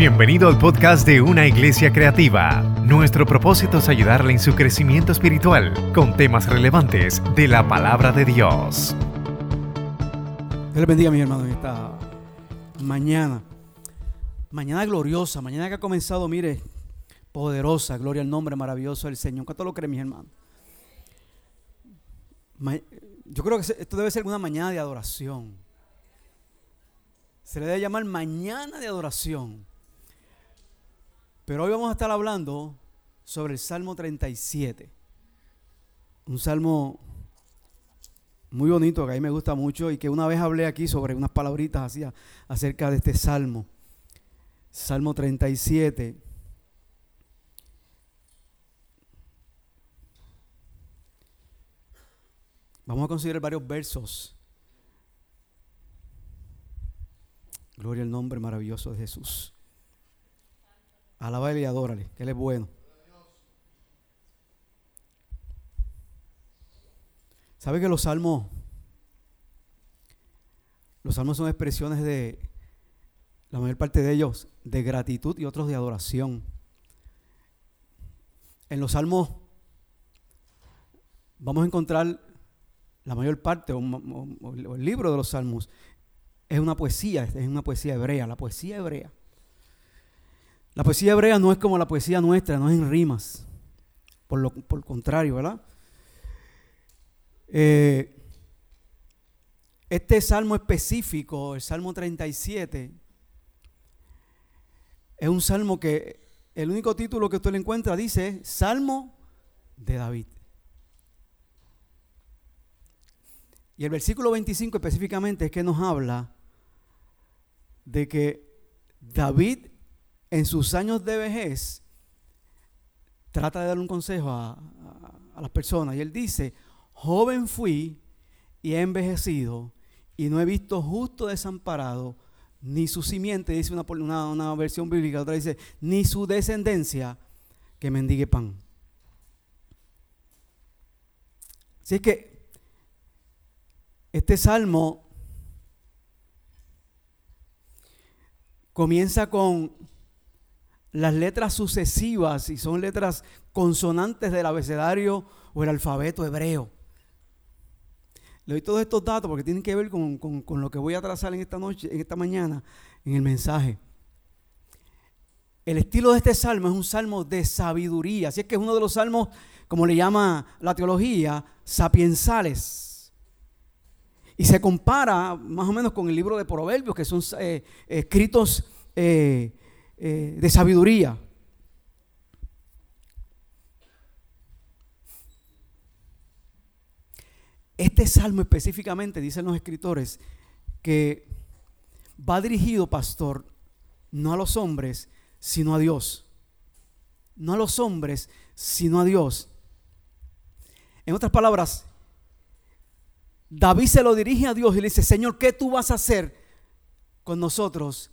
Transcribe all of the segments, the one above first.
Bienvenido al podcast de Una Iglesia Creativa. Nuestro propósito es ayudarle en su crecimiento espiritual con temas relevantes de la palabra de Dios. Dios les bendiga, mis hermanos, en esta mañana. Mañana gloriosa, mañana que ha comenzado, mire, poderosa, gloria al nombre maravilloso del Señor. ¿Cuánto lo creen, mis hermanos? Yo creo que esto debe ser una mañana de adoración. Se le debe llamar mañana de adoración. Pero hoy vamos a estar hablando sobre el Salmo 37. Un salmo muy bonito que a mí me gusta mucho y que una vez hablé aquí sobre unas palabritas así acerca de este salmo. Salmo 37. Vamos a considerar varios versos. Gloria al nombre maravilloso de Jesús. Alábale y adórale, que Él es bueno. ¿Sabe que los salmos, los salmos son expresiones de, la mayor parte de ellos, de gratitud y otros de adoración? En los salmos vamos a encontrar la mayor parte, o el libro de los salmos, es una poesía, es una poesía hebrea, la poesía hebrea. La poesía hebrea no es como la poesía nuestra, no es en rimas. Por lo por contrario, ¿verdad? Eh, este salmo específico, el Salmo 37, es un salmo que el único título que usted le encuentra dice Salmo de David. Y el versículo 25 específicamente es que nos habla de que David en sus años de vejez, trata de dar un consejo a, las personas. Y él dice, joven fui y he envejecido y no he visto justo desamparado, ni su simiente, dice una, una, una versión bíblica, otra dice, ni su descendencia que mendigue pan. Así es que este salmo comienza con las letras sucesivas y son letras consonantes del abecedario o el alfabeto hebreo. Le doy todos estos datos porque tienen que ver con, lo que voy a trazar en esta noche, en esta mañana, en el mensaje. El estilo de este salmo es un salmo de sabiduría, así es que es uno de los salmos, como le llama la teología, sapiensales. Y se compara más o menos con el libro de Proverbios, que son eh, escritos eh, eh, de sabiduría. Este salmo específicamente, dicen los escritores, que va dirigido, pastor, no a los hombres, sino a Dios. No a los hombres, sino a Dios. En otras palabras, David se lo dirige a Dios y le dice, Señor, ¿qué tú vas a hacer con nosotros,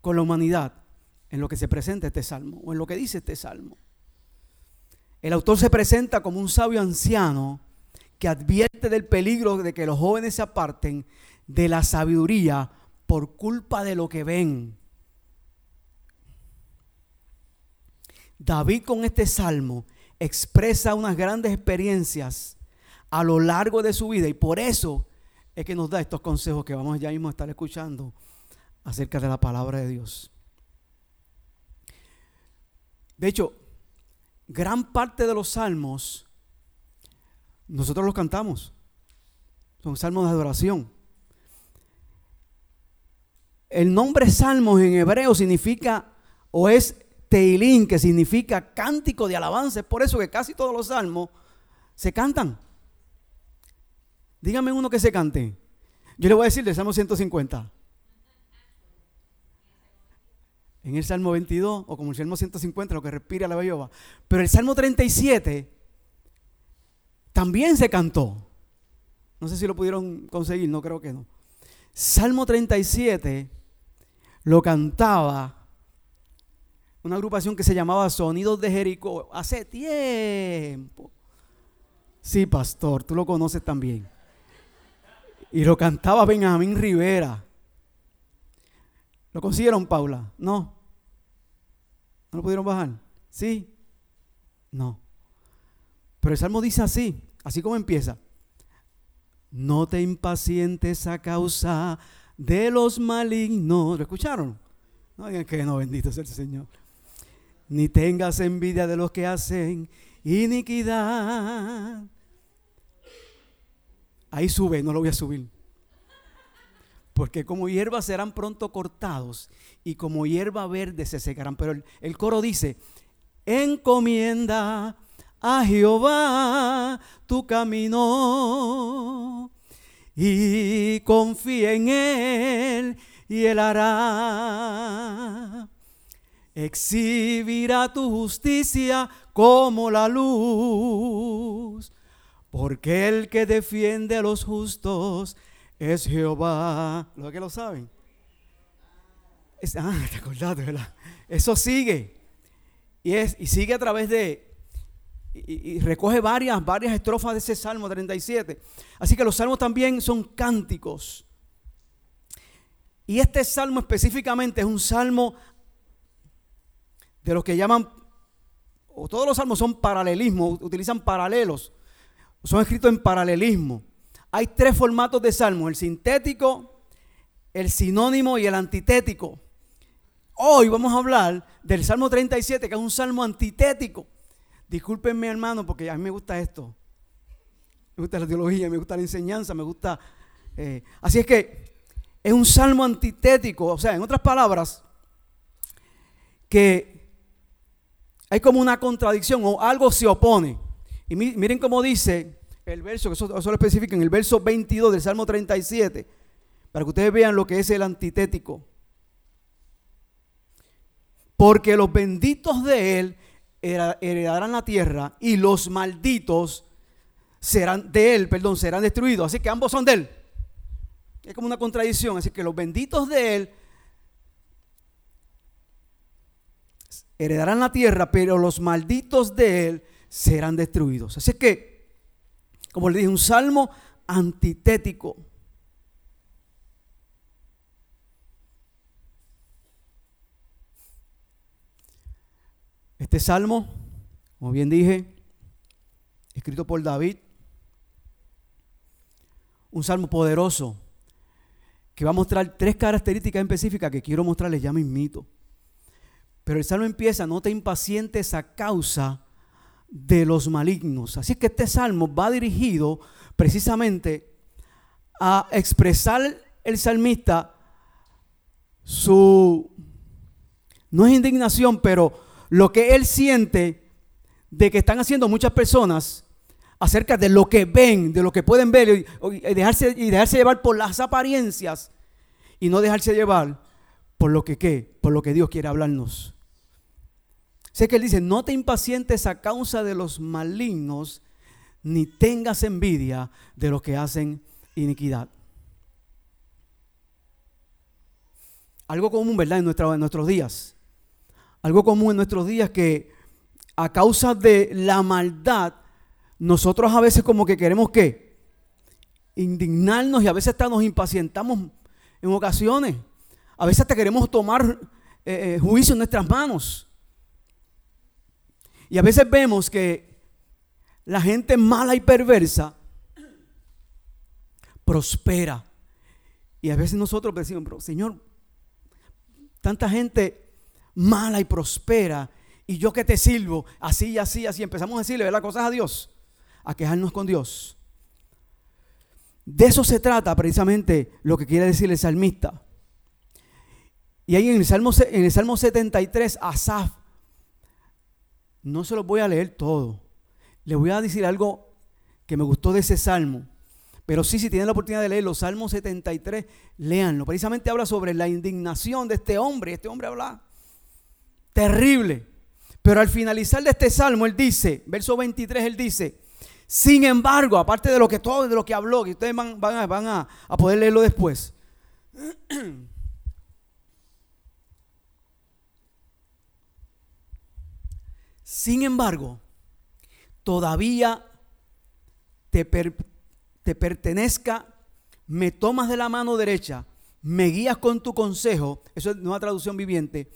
con la humanidad? En lo que se presenta este salmo o en lo que dice este salmo. El autor se presenta como un sabio anciano que advierte del peligro de que los jóvenes se aparten de la sabiduría por culpa de lo que ven. David con este salmo expresa unas grandes experiencias a lo largo de su vida y por eso es que nos da estos consejos que vamos ya mismo a estar escuchando acerca de la palabra de Dios. De hecho, gran parte de los salmos nosotros los cantamos. Son salmos de adoración. El nombre salmos en hebreo significa o es teilín, que significa cántico de alabanza. Es por eso que casi todos los salmos se cantan. Dígame uno que se cante. Yo le voy a decir del Salmo 150 en el Salmo 22 o como el Salmo 150, lo que respira la belloba. Pero el Salmo 37 también se cantó. No sé si lo pudieron conseguir, no creo que no. Salmo 37 lo cantaba una agrupación que se llamaba Sonidos de Jericó hace tiempo. Sí, pastor, tú lo conoces también. Y lo cantaba Benjamín Rivera. ¿Lo consiguieron, Paula? No. ¿No lo pudieron bajar? ¿Sí? No. Pero el Salmo dice así, así como empieza. No te impacientes a causa de los malignos. ¿Lo escucharon? No digan que no, bendito sea el Señor. Ni tengas envidia de los que hacen iniquidad. Ahí sube, no lo voy a subir. Porque como hierba serán pronto cortados y como hierba verde se secarán. Pero el, el coro dice, encomienda a Jehová tu camino y confía en Él y Él hará. Exhibirá tu justicia como la luz, porque el que defiende a los justos es Jehová. ¿Lo que lo saben? ah, te acordaste, ¿verdad? Eso sigue. Y, es, y sigue a través de, y, recoge varias, varias estrofas de ese Salmo 37. Así que los salmos también son cánticos. Y este salmo específicamente es un salmo de los que llaman, o todos los salmos son paralelismo, utilizan paralelos, son escritos en paralelismo. Hay tres formatos de salmos, el sintético, el sinónimo y el antitético. Hoy vamos a hablar del Salmo 37, que es un salmo antitético. Discúlpenme, hermano, porque a mí me gusta esto. Me gusta la teología, me gusta la enseñanza, me gusta... Eh, así es que es un salmo antitético, o sea, en otras palabras, que hay como una contradicción o algo se opone. Y miren cómo dice el verso, que eso, eso lo especifica en el verso 22 del Salmo 37, para que ustedes vean lo que es el antitético. Porque los benditos de él heredarán la tierra y los malditos serán de él, perdón, serán destruidos. Así que ambos son de él. Es como una contradicción. Así que los benditos de él heredarán la tierra, pero los malditos de él serán destruidos. Así que, como le dije, un salmo antitético. Este salmo, como bien dije, escrito por David, un salmo poderoso que va a mostrar tres características específicas que quiero mostrarles ya mismito. Pero el salmo empieza, no te impacientes a causa de los malignos. Así que este salmo va dirigido precisamente a expresar el salmista su, no es indignación, pero lo que él siente de que están haciendo muchas personas acerca de lo que ven, de lo que pueden ver y, dejarse, y dejarse llevar por las apariencias y no dejarse llevar por lo que qué, por lo que Dios quiere hablarnos. Sé que él dice, no te impacientes a causa de los malignos, ni tengas envidia de los que hacen iniquidad. Algo común, ¿verdad? En, nuestros días algo común en nuestros días que a causa de la maldad, nosotros a veces como que queremos que indignarnos y a veces hasta nos impacientamos en ocasiones. A veces hasta queremos tomar eh, eh, juicio en nuestras manos. Y a veces vemos que la gente mala y perversa prospera. Y a veces nosotros decimos, pero Señor, tanta gente mala y prospera, y yo que te sirvo, así así, así. Empezamos a decirle las cosas a Dios, a quejarnos con Dios. De eso se trata precisamente lo que quiere decir el salmista. Y ahí en el Salmo, en el Salmo 73, Asaf, no se los voy a leer todo. Les voy a decir algo que me gustó de ese salmo. Pero sí, si tienen la oportunidad de leer los Salmos 73, léanlo. Precisamente habla sobre la indignación de este hombre. Este hombre habla terrible. Pero al finalizar de este salmo, él dice, verso 23, él dice, sin embargo, aparte de lo que todo, de lo que habló, que ustedes van, van, a, a poder leerlo después. Sin embargo, todavía te, te, pertenezca, me tomas de la mano derecha, me guías con tu consejo, eso es una traducción viviente,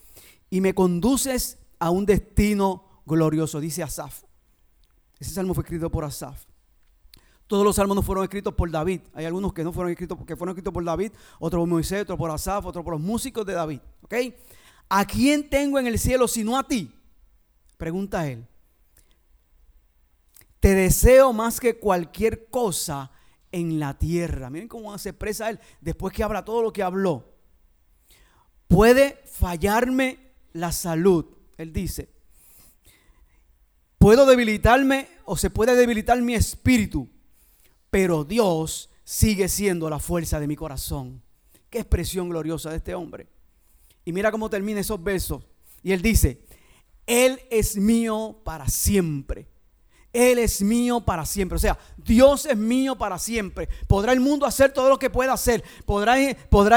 y me conduces a un destino glorioso, dice Asaf. Ese salmo fue escrito por Asaf. Todos los salmos no fueron escritos por David. Hay algunos que no fueron escritos, porque fueron escritos por David, otros por Moisés, otros por Asaf, otros por los músicos de David. ¿A quién tengo en el cielo sino a ti? Pregunta él. Te deseo más que cualquier cosa en la tierra. Miren cómo se expresa él después que habla todo lo que habló. Puede fallarme la salud, él dice. Puedo debilitarme o se puede debilitar mi espíritu, pero Dios sigue siendo la fuerza de mi corazón. Qué expresión gloriosa de este hombre. Y mira cómo termina esos versos. Y él dice, Él es mío para siempre. Él es mío para siempre. O sea, Dios es mío para siempre. Podrá el mundo hacer todo lo que pueda hacer. Podrá,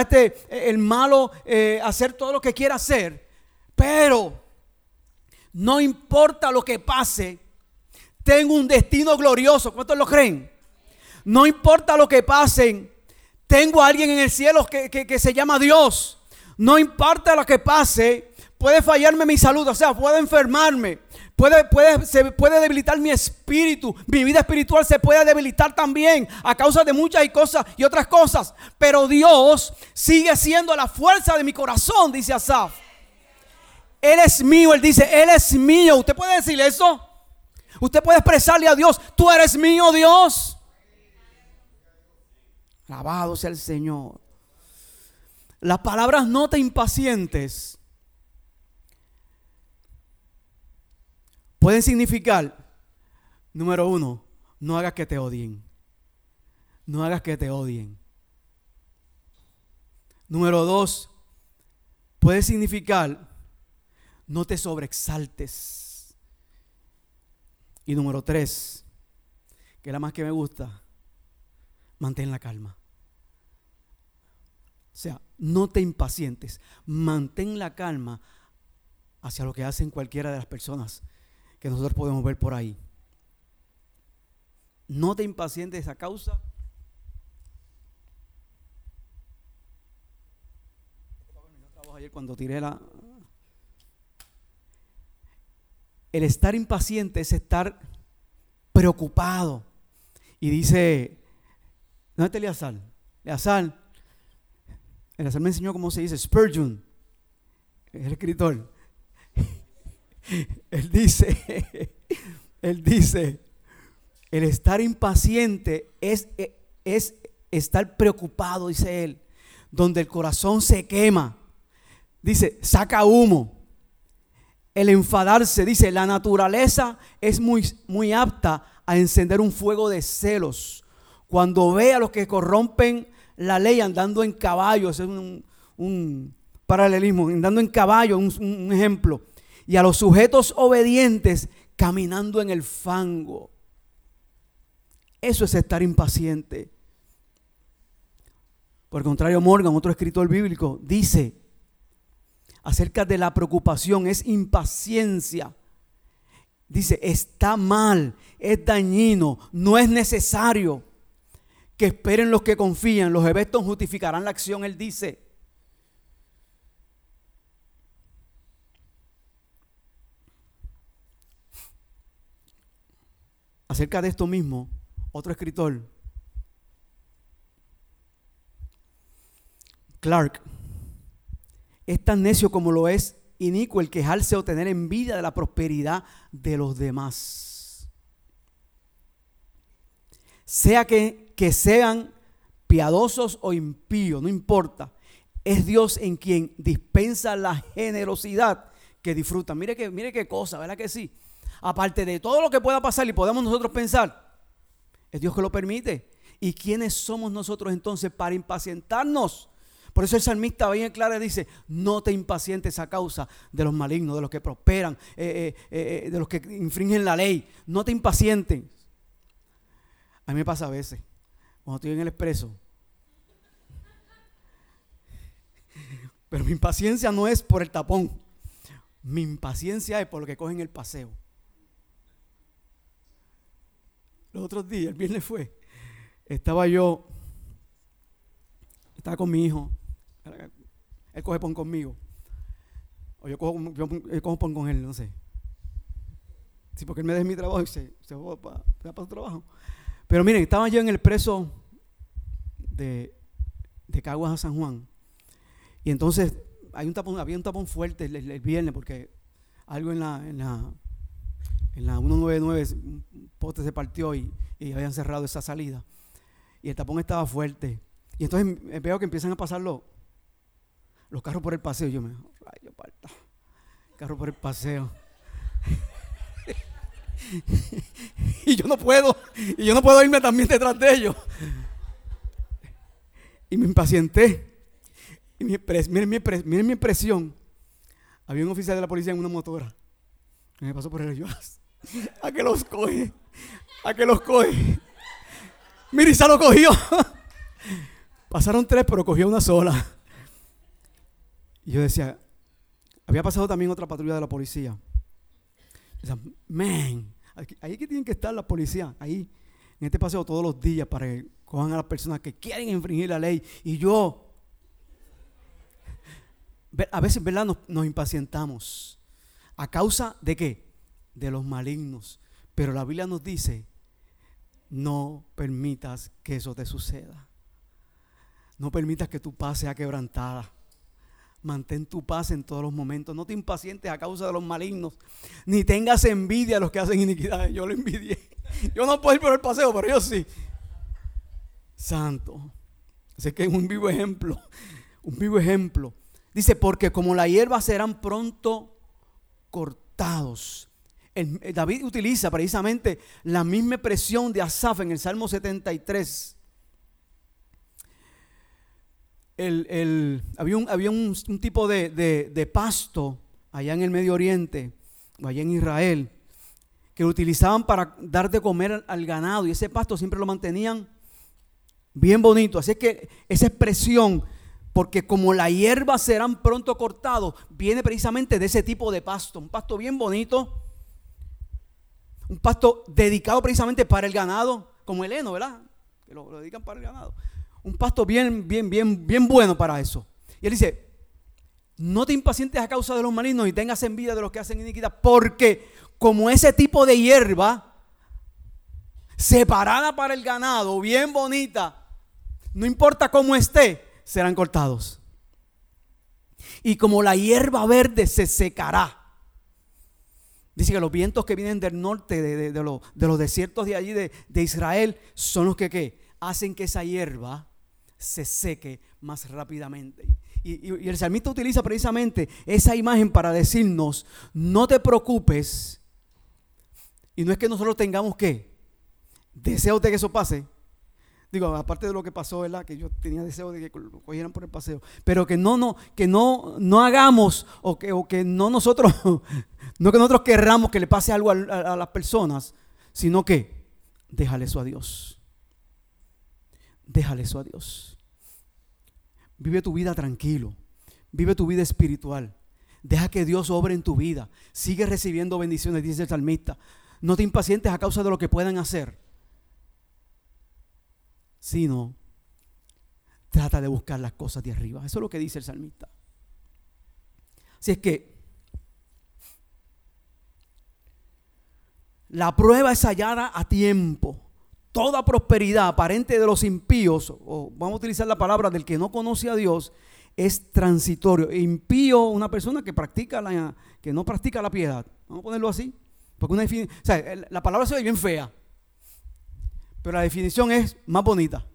este, el malo eh, hacer todo lo que quiera hacer. Pero no importa lo que pase, tengo un destino glorioso. ¿Cuántos lo creen? No importa lo que pasen, tengo a alguien en el cielo que, que se llama Dios. No importa lo que pase, puede fallarme mi salud, o sea, puede enfermarme, puede, puede, se puede debilitar mi espíritu, mi vida espiritual se puede debilitar también a causa de muchas cosas y otras cosas. Pero Dios sigue siendo la fuerza de mi corazón, dice Asaf. Él es mío, él dice, Él es mío. ¿Usted puede decir eso? Usted puede expresarle a Dios, tú eres mío, Dios. Alabado sea el Señor. Las palabras no te impacientes pueden significar, número uno, no hagas que te odien. No hagas que te odien. Número dos, puede significar, no te sobreexaltes. Y número tres, que es la más que me gusta, mantén la calma. O sea, no te impacientes, mantén la calma hacia lo que hacen cualquiera de las personas que nosotros podemos ver por ahí. No te impacientes a causa cuando la el estar impaciente es estar preocupado y dice ¿dónde está Eleazar? Eleazar Eleazar me enseñó cómo se dice Spurgeon el escritor él dice, él dice, el estar impaciente es, es estar preocupado, dice él, donde el corazón se quema. Dice, saca humo. El enfadarse, dice, la naturaleza es muy, muy apta a encender un fuego de celos. Cuando ve a los que corrompen la ley andando en caballo, es un, paralelismo, andando en caballo, un ejemplo y a los sujetos obedientes caminando en el fango. Eso es estar impaciente. Por el contrario, Morgan, otro escritor bíblico, dice acerca de la preocupación, es impaciencia. Dice, está mal, es dañino, no es necesario que esperen los que confían, los eventos justificarán la acción, él dice. Acerca de esto mismo, otro escritor, Clark, es tan necio como lo es inicuo el quejarse o tener envidia de la prosperidad de los demás. Sea que, que sean piadosos o impíos, no importa. Es Dios en quien dispensa la generosidad que disfrutan. Mire que, mire qué cosa, ¿verdad que sí? Aparte de todo lo que pueda pasar y podemos nosotros pensar, es Dios que lo permite. ¿Y quiénes somos nosotros entonces para impacientarnos? Por eso el salmista bien claro dice, no te impacientes a causa de los malignos, de los que prosperan, eh, eh, eh, de los que infringen la ley. No te impacientes. A mí me pasa a veces, cuando estoy en el expreso. Pero mi impaciencia no es por el tapón. Mi impaciencia es por lo que cogen el paseo. Los otros días, el viernes fue, estaba yo, estaba con mi hijo, él coge pon conmigo. O yo cojo, yo, pan con él, no sé. Sí, porque él me deja mi trabajo y se, se va para, para su trabajo. Pero miren, estaba yo en el preso de, de Caguas a San Juan. Y entonces hay un tapón, había un tapón fuerte el- el viernes porque algo en la, en la, en la 199, un poste se partió y, habían cerrado esa salida. Y el tapón estaba fuerte. Y entonces eh, veo que empiezan a pasar los, los carros por el paseo. Yo me rayo parta. Carro por el paseo. y yo no puedo, y yo no puedo irme también detrás de ellos. Y me impacienté. Y mi miren, mi miren mi impresión. Había un oficial de la policía en una motora. me pasó por el yo, a que los coge, a que los coge. Se lo cogió. Pasaron tres, pero cogió una sola. Y yo decía, había pasado también otra patrulla de la policía. Yo decía, man, ahí que tienen que estar la policía, ahí, en este paseo todos los días para que cojan a las personas que quieren infringir la ley. Y yo, a veces, ¿verdad? Nos, nos impacientamos. ¿A causa de qué? De los malignos. Pero la Biblia nos dice, no permitas que eso te suceda. No permitas que tu paz sea quebrantada. Mantén tu paz en todos los momentos. No te impacientes a causa de los malignos. Ni tengas envidia a los que hacen iniquidades. Yo lo envidié. Yo no puedo ir por el paseo, pero yo sí. Santo. Así que es un vivo ejemplo. Un vivo ejemplo. Dice, porque como la hierba serán pronto cortados. El David utiliza precisamente la misma expresión de Asaf en el Salmo 73. El- el- había un, tipo de, pasto allá en el Medio Oriente, o allá en Israel, que lo utilizaban para dar de comer al, ganado y ese pasto siempre lo mantenían bien bonito. Así que esa expresión, porque como la hierba serán pronto cortados, viene precisamente de ese tipo de pasto, un pasto bien bonito, un pasto dedicado precisamente para el ganado, como el heno, ¿verdad? Que lo, dedican para el ganado. Un pasto bien, bien, bien, bien bueno para eso. Y él dice, no te impacientes a causa de los malignos y tengas envidia de los que hacen iniquidad, porque como ese tipo de hierba, separada para el ganado, bien bonita, no importa cómo esté, serán cortados. Y como la hierba verde se secará. Dice que los vientos que vienen del norte, de, de- los, de los desiertos de allí de, Israel, son los que ¿qué? hacen que esa hierba se seque más rápidamente. Y, y- y el salmista utiliza precisamente esa imagen para decirnos, no te preocupes. Y no es que nosotros tengamos que deseos de que eso pase. Digo, aparte de lo que pasó, ¿verdad? Que yo tenía deseo de que lo cogieran por el paseo. Pero que no, no, que no, no hagamos o que, o que no nosotros, no que nosotros querramos que le pase algo a, las personas, sino que déjale eso a Dios. Déjale eso a Dios. Vive tu vida tranquilo. Vive tu vida espiritual. Deja que Dios obre en tu vida. Sigue recibiendo bendiciones, dice el salmista. No te impacientes a causa de lo que puedan hacer sino trata de buscar las cosas de arriba. Eso es lo que dice el salmista. Así es que la prueba es hallada a tiempo. Toda prosperidad aparente de los impíos, o vamos a utilizar la palabra del que no conoce a Dios, es transitorio. Impío, una persona que practica la, que no practica la piedad. Vamos a ponerlo así. Porque una o sea, la palabra se ve bien fea. Pero la definición es más bonita.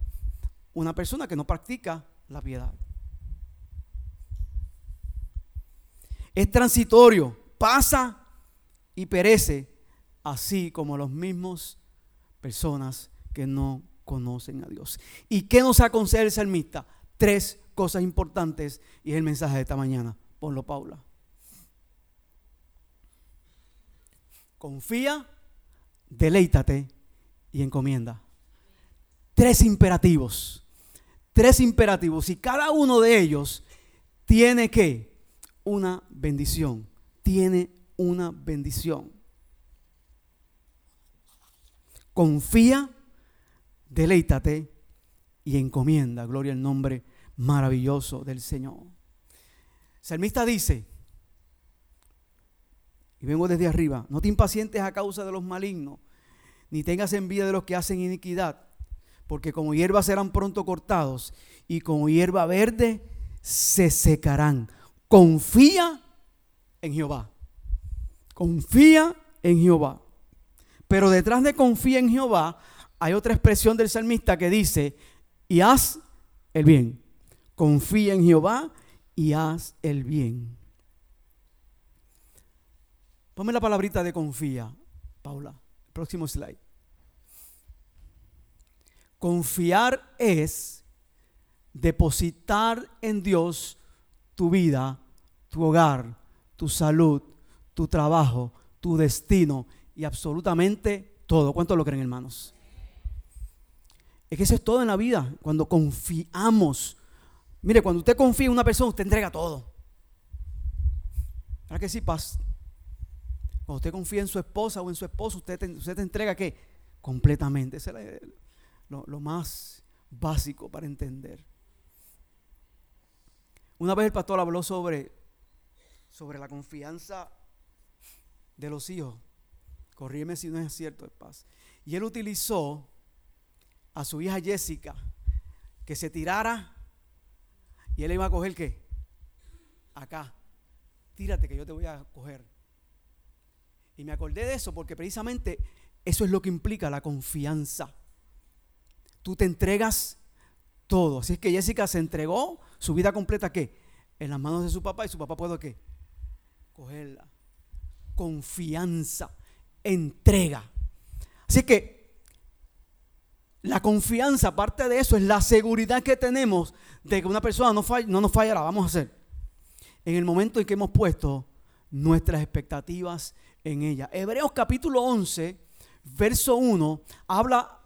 Una persona que no practica la piedad. Es transitorio, pasa y perece, así como los mismos personas que no conocen a Dios. ¿Y qué nos aconseja el salmista? Tres cosas importantes y es el mensaje de esta mañana. Ponlo, Paula. Confía, deleítate y encomienda. Tres imperativos. Tres imperativos. Y cada uno de ellos tiene que una bendición. Tiene una bendición. Confía, deleítate y encomienda. Gloria al nombre maravilloso del Señor. Salmista dice, y vengo desde arriba, no te impacientes a causa de los malignos, ni tengas envidia de los que hacen iniquidad, porque como hierba serán pronto cortados y como hierba verde se secarán. Confía en Jehová. Confía en Jehová. Pero detrás de confía en Jehová hay otra expresión del salmista que dice, y haz el bien. Confía en Jehová y haz el bien. Ponme la palabrita de confía, Paula. Próximo slide. Confiar es depositar en Dios tu vida, tu hogar, tu salud, tu trabajo, tu destino y absolutamente todo. ¿Cuánto lo creen, hermanos? Es que eso es todo en la vida. Cuando confiamos. Mire, cuando usted confía en una persona, usted entrega todo. ¿Verdad que sí, paz? Cuando usted confía en su esposa o en su esposo, usted te, usted te entrega qué? Completamente. Eso es lo, lo más básico para entender. Una vez el pastor habló sobre, sobre la confianza de los hijos. Corríeme si no es cierto, paz. Y él utilizó a su hija Jessica que se tirara y él iba a coger qué? Acá. Tírate que yo te voy a coger. Y me acordé de eso porque precisamente eso es lo que implica la confianza. Tú te entregas todo. Así es que Jessica se entregó su vida completa ¿qué? En las manos de su papá y su papá puede qué? Cogerla. Confianza, entrega. Así que la confianza, aparte de eso, es la seguridad que tenemos de que una persona no, no nos fallará. Vamos a hacer. En el momento en que hemos puesto nuestras expectativas en ella. Hebreos capítulo 11, verso 1, habla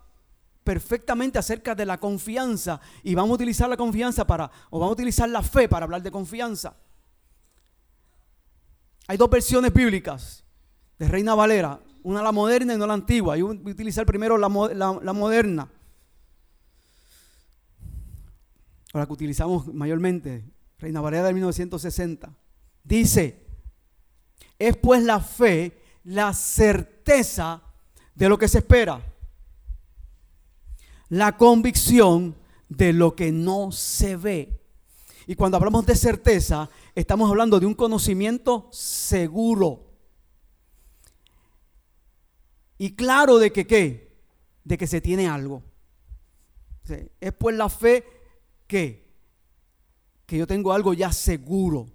perfectamente acerca de la confianza y vamos a utilizar la confianza para, o vamos a utilizar la fe para hablar de confianza. Hay dos versiones bíblicas de Reina Valera, una la moderna y no la antigua. Yo voy a utilizar primero la, la moderna, la que utilizamos mayormente, Reina Valera de 1960. Dice, es pues la fe, la certeza de lo que se espera. La convicción de lo que no se ve. Y cuando hablamos de certeza, estamos hablando de un conocimiento seguro. Y claro de que qué? De que se tiene algo. Es pues la fe que, yo tengo algo ya seguro.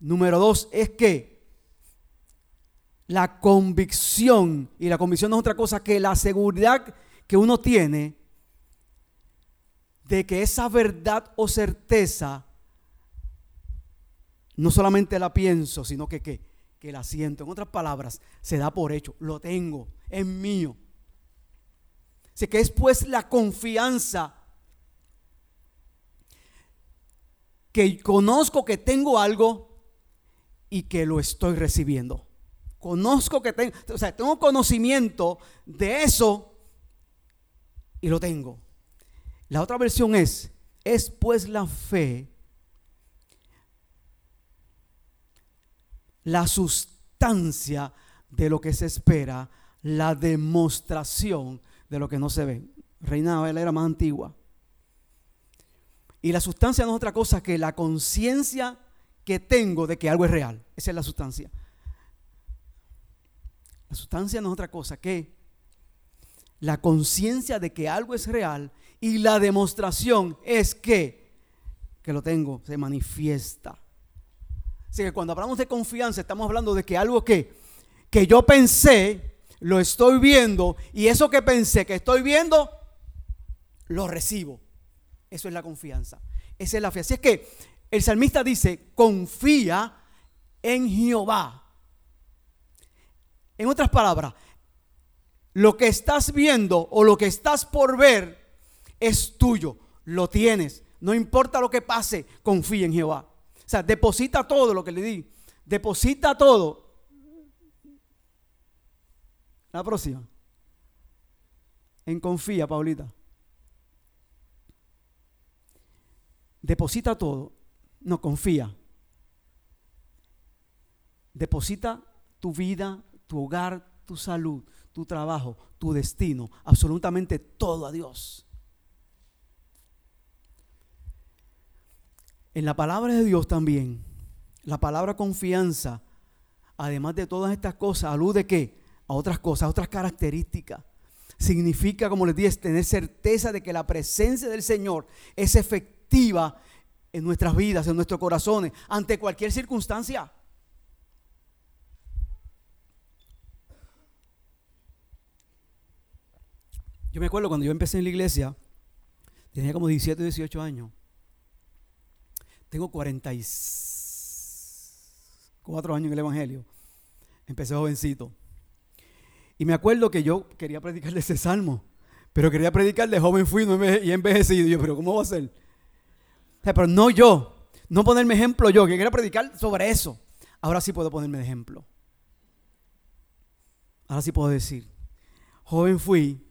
Número dos es que la convicción, y la convicción no es otra cosa que la seguridad que uno tiene de que esa verdad o certeza no solamente la pienso, sino que, que la siento. En otras palabras, se da por hecho, lo tengo, es mío. Así que es pues la confianza que conozco que tengo algo y que lo estoy recibiendo. Conozco que tengo, o sea, tengo conocimiento de eso y lo tengo. La otra versión es, es pues la fe, la sustancia de lo que se espera, la demostración de lo que no se ve. Reina Valera más antigua. Y la sustancia no es otra cosa que la conciencia que tengo de que algo es real. Esa es la sustancia. La sustancia no es otra cosa que la conciencia de que algo es real y la demostración es que, que lo tengo, se manifiesta. Así que cuando hablamos de confianza estamos hablando de que algo que, que yo pensé, lo estoy viendo y eso que pensé que estoy viendo, lo recibo. Eso es la confianza. Esa es la fe. Así es que el salmista dice, confía en Jehová en otras palabras, lo que estás viendo o lo que estás por ver es tuyo, lo tienes. No importa lo que pase, confía en Jehová. O sea, deposita todo lo que le di. Deposita todo. La próxima. En confía, Paulita. Deposita todo. No, confía. Deposita tu vida, tu hogar, tu salud, tu trabajo, tu destino, absolutamente todo a Dios. En la palabra de Dios también, la palabra confianza, además de todas estas cosas, alude que a otras cosas, a otras características. Significa, como les dije, tener certeza de que la presencia del Señor es efectiva en nuestras vidas, en nuestros corazones, ante cualquier circunstancia. Yo me acuerdo cuando yo empecé en la iglesia, tenía como 17, 18 años. Tengo 44 años en el Evangelio. Empecé jovencito. Y me acuerdo que yo quería predicar de ese salmo, pero quería predicar de joven fui y envejecido. Y yo, pero ¿cómo va a ser? Pero no yo, no ponerme ejemplo yo, que quería predicar sobre eso. Ahora sí puedo ponerme de ejemplo. Ahora sí puedo decir, joven fui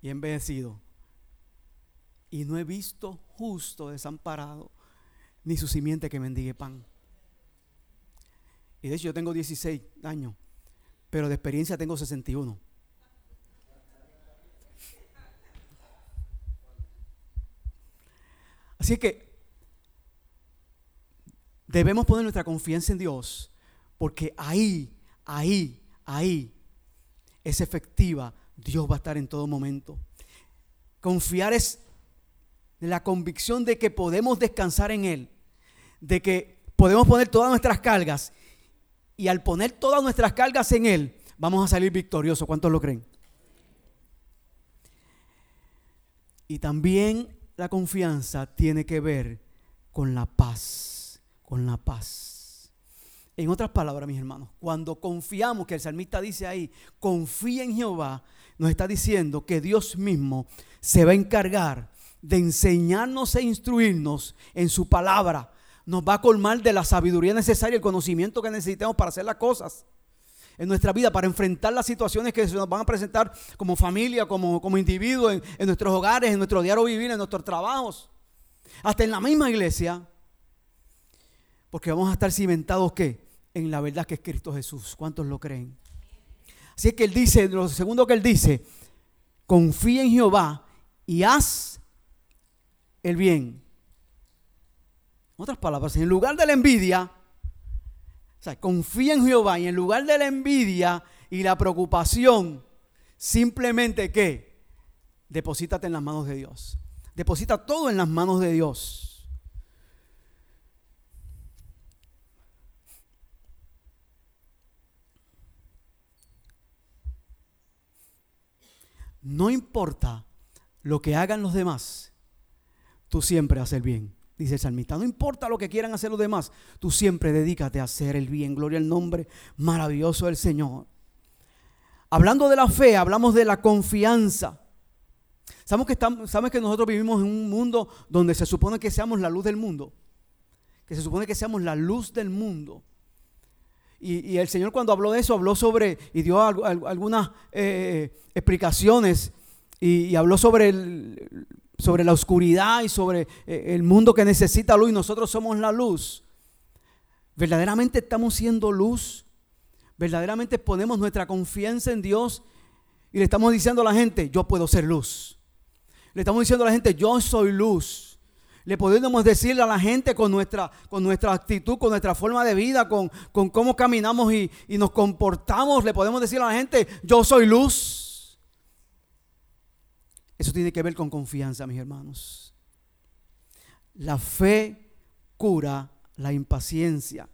y envejecido. Y no he visto justo desamparado, ni su simiente que mendigue pan. Y de hecho yo tengo 16 años, pero de experiencia tengo 61. Así que debemos poner nuestra confianza en Dios, porque ahí, ahí, ahí es efectiva Dios va a estar en todo momento. Confiar es la convicción de que podemos descansar en Él, de que podemos poner todas nuestras cargas y al poner todas nuestras cargas en Él, vamos a salir victoriosos. ¿Cuántos lo creen? Y también la confianza tiene que ver con la paz, con la paz. En otras palabras, mis hermanos, cuando confiamos, que el salmista dice ahí, confía en Jehová, nos está diciendo que Dios mismo se va a encargar de enseñarnos e instruirnos en su palabra. Nos va a colmar de la sabiduría necesaria, el conocimiento que necesitamos para hacer las cosas en nuestra vida, para enfrentar las situaciones que se nos van a presentar como familia, como, como individuo, en, nuestros hogares, en nuestro diario vivir, en nuestros trabajos, hasta en la misma iglesia. Porque vamos a estar cimentados ¿qué? en la verdad que es Cristo Jesús. ¿Cuántos lo creen? Así es que él dice, lo segundo que él dice, confía en Jehová y haz el bien. En otras palabras, en lugar de la envidia, confía en Jehová y en lugar de la envidia y la preocupación, simplemente que deposítate en las manos de Dios. Deposita todo en las manos de Dios. no importa lo que hagan los demás, tú siempre haces el bien. Dice el salmista, no importa lo que quieran hacer los demás, tú siempre dedícate a hacer el bien. Gloria al nombre maravilloso del Señor. Hablando de la fe, hablamos de la confianza. Sabemos que, estamos, sabes que nosotros vivimos en un mundo donde se supone que seamos la luz del mundo. Que se supone que seamos la luz del mundo. Y, el Señor cuando habló de eso, habló sobre, y dio algunas eh, explicaciones, y, habló sobre, sobre la oscuridad y sobre eh, el mundo que necesita luz, y nosotros somos la luz. ¿Verdaderamente estamos siendo luz? ¿Verdaderamente ponemos nuestra confianza en Dios? Y le estamos diciendo a la gente, yo puedo ser luz. Le estamos diciendo a la gente, yo soy luz. Le podemos decirle a la gente con nuestra, con nuestra actitud, con nuestra forma de vida, con, con cómo caminamos y, y nos comportamos. Le podemos decir a la gente, yo soy luz. Eso tiene que ver con confianza, mis hermanos. La fe cura la impaciencia.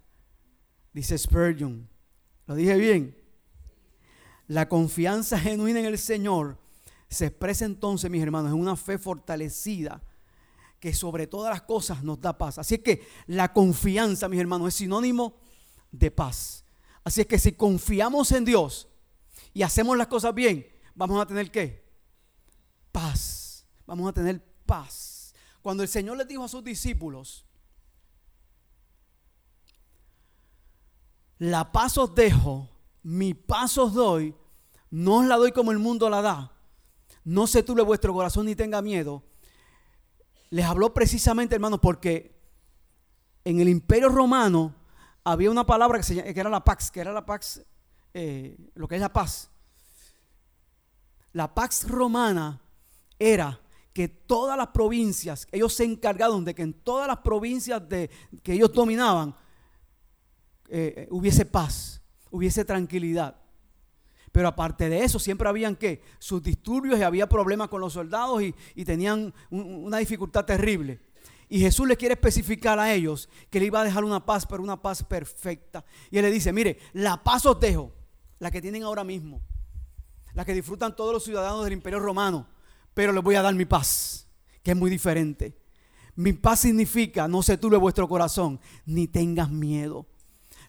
Dice Spurgeon. ¿Lo dije bien? La confianza genuina en el Señor se expresa entonces, mis hermanos, en una fe fortalecida que sobre todas las cosas nos da paz. Así es que la confianza, mis hermanos, es sinónimo de paz. Así es que si confiamos en Dios y hacemos las cosas bien, vamos a tener qué? Paz. Vamos a tener paz. Cuando el Señor les dijo a sus discípulos, la paz os dejo, mi paz os doy, no os la doy como el mundo la da. No se tuve vuestro corazón ni tenga miedo les habló precisamente, hermanos, porque en el imperio romano había una palabra que, se, que era la pax, que era la pax, eh, lo que es la paz. La pax romana era que todas las provincias, ellos se encargaron de que en todas las provincias de, que ellos dominaban eh, hubiese paz, hubiese tranquilidad. Pero aparte de eso, siempre habían que sus disturbios y había problemas con los soldados y, tenían una dificultad terrible. Y Jesús le quiere especificar a ellos que le iba a dejar una paz, pero una paz perfecta. Y él le dice, mire, la paz os dejo, la que tienen ahora mismo, la que disfrutan todos los ciudadanos del imperio romano, pero les voy a dar mi paz, que es muy diferente. Mi paz significa, no se turbe vuestro corazón, ni tengas miedo.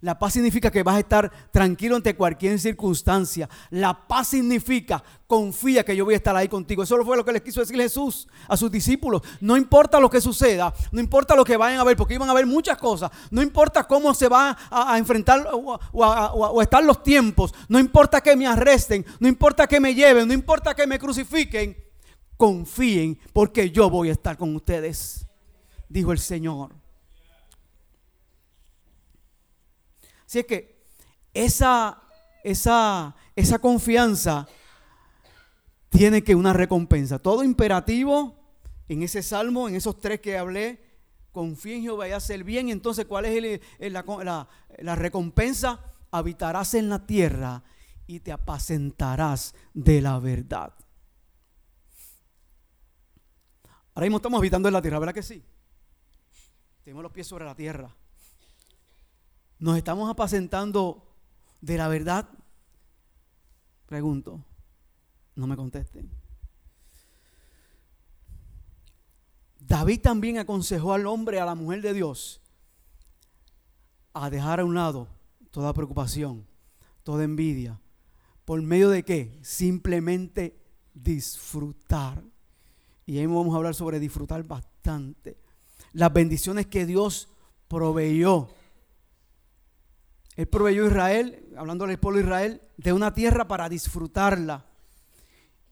La paz significa que vas a estar tranquilo ante cualquier circunstancia. La paz significa confía que yo voy a estar ahí contigo. Eso fue lo que les quiso decir Jesús a sus discípulos. No importa lo que suceda, no importa lo que vayan a ver, porque iban a ver muchas cosas. No importa cómo se va a, enfrentar o, a, estar los tiempos. No importa que me arresten, no importa que me lleven, no importa que me crucifiquen. Confíen porque yo voy a estar con ustedes, dijo el Señor. Así es que esa, esa, esa confianza tiene que una recompensa. Todo imperativo en ese salmo, en esos tres que hablé, confía en Jehová y hace el bien. Entonces, ¿cuál es la, la recompensa? Habitarás en la tierra y te apacentarás de la verdad. Ahora mismo estamos habitando en la tierra, ¿verdad que sí? Tenemos los pies sobre la tierra. ¿Nos estamos apacentando de la verdad? Pregunto. No me contesten. David también aconsejó al hombre, a la mujer de Dios, a dejar a un lado toda preocupación, toda envidia. ¿Por medio de qué? Simplemente disfrutar. Y ahí vamos a hablar sobre disfrutar bastante. Las bendiciones que Dios proveyó él proveyó a Israel, hablando del pueblo de Israel, de una tierra para disfrutarla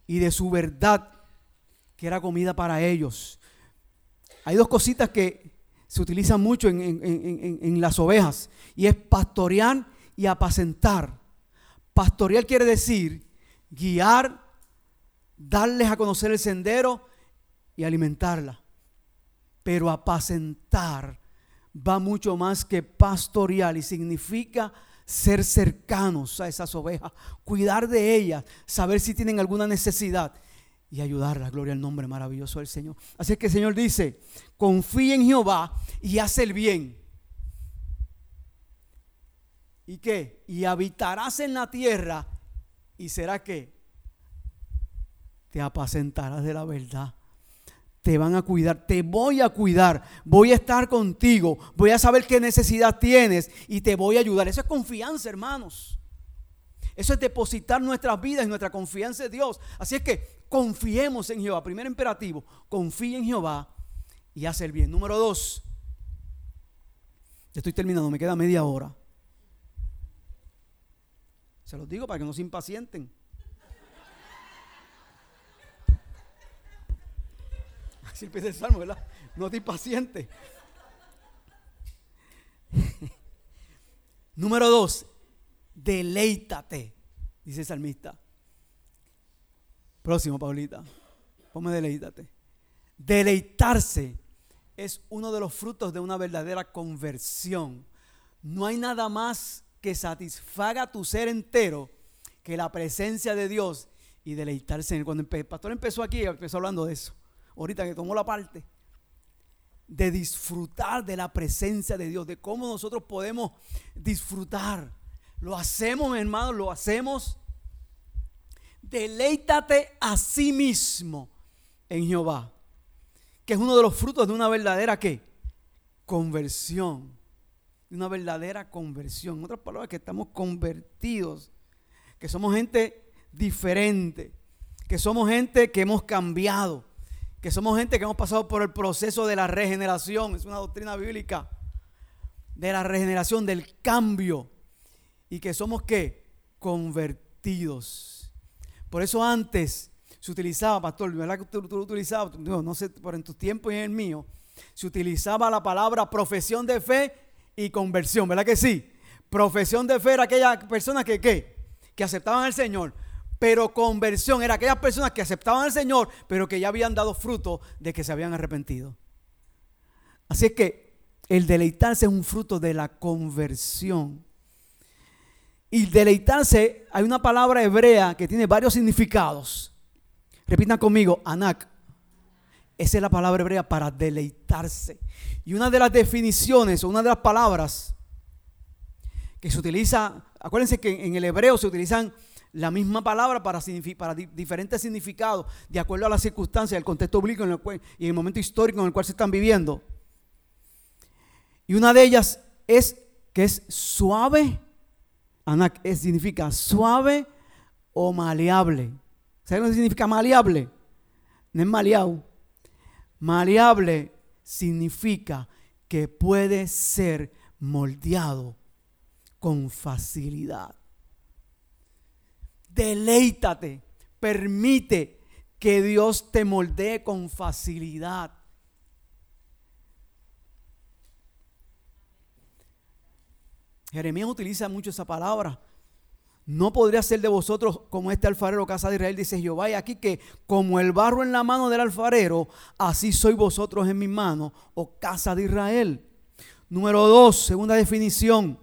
y de su verdad, que era comida para ellos. Hay dos cositas que se utilizan mucho en, las ovejas y es pastorear y apacentar. Pastorear quiere decir guiar, darles a conocer el sendero y alimentarla. Pero apacentar va mucho más que pastorear y significa ser cercanos a esas ovejas, cuidar de ellas, saber si tienen alguna necesidad y ayudarlas. Gloria al nombre maravilloso del Señor. Así que el Señor dice, confía en Jehová y haz el bien. ¿Y qué? Y habitarás en la tierra y será que te apacentarás de la verdad te van a cuidar, te voy a cuidar, voy a estar contigo, voy a saber qué necesidad tienes y te voy a ayudar. Eso es confianza, hermanos. Eso es depositar nuestras vidas y nuestra confianza en Dios. Así es que confiemos en Jehová. Primer imperativo, confía en Jehová y haz el bien. Número dos, ya estoy terminando, me queda media hora. Se los digo para que no se impacienten. Así empieza el salmo, ¿verdad? No te paciente. Número dos, deleítate, dice el salmista. Próximo, Paulita. Ponme deleítate. Deleitarse es uno de los frutos de una verdadera conversión. No hay nada más que satisfaga tu ser entero que la presencia de Dios y deleitarse en él. Cuando el pastor empezó aquí, empezó hablando de eso ahorita que tomó la parte, de disfrutar de la presencia de Dios, de cómo nosotros podemos disfrutar. Lo hacemos, hermano, lo hacemos. Deleítate a sí mismo en Jehová, que es uno de los frutos de una verdadera ¿qué? conversión, una verdadera conversión. En otras palabras, que estamos convertidos, que somos gente diferente, que somos gente que hemos cambiado, que somos gente que hemos pasado por el proceso de la regeneración, es una doctrina bíblica, de la regeneración, del cambio, y que somos qué? Convertidos. Por eso antes se utilizaba, pastor, ¿verdad que tú, lo utilizabas? No, sé, por en tus tiempos y en el mío, se utilizaba la palabra profesión de fe y conversión, ¿verdad que sí? Profesión de fe era aquellas personas que, ¿qué? que aceptaban al Señor. Pero conversión era aquellas personas que aceptaban al Señor, pero que ya habían dado fruto de que se habían arrepentido. Así es que el deleitarse es un fruto de la conversión. Y deleitarse, hay una palabra hebrea que tiene varios significados. Repitan conmigo, anak. Esa es la palabra hebrea para deleitarse. Y una de las definiciones, o una de las palabras que se utiliza, acuérdense que en el hebreo se utilizan la misma palabra para, diferentes significados, de acuerdo a las circunstancias, el contexto bíblico en el cual, y el momento histórico en el cual se están viviendo. Y una de ellas es que es suave, anak, significa suave o maleable. ¿Saben lo que significa maleable? No es maleado. Maleable significa que puede ser moldeado con facilidad. Deleítate, permite que Dios te moldee con facilidad. Jeremías utiliza mucho esa palabra. No podría ser de vosotros como este alfarero, casa de Israel, dice Jehová. Y aquí que como el barro en la mano del alfarero, así sois vosotros en mi mano, oh casa de Israel. Número dos, segunda definición.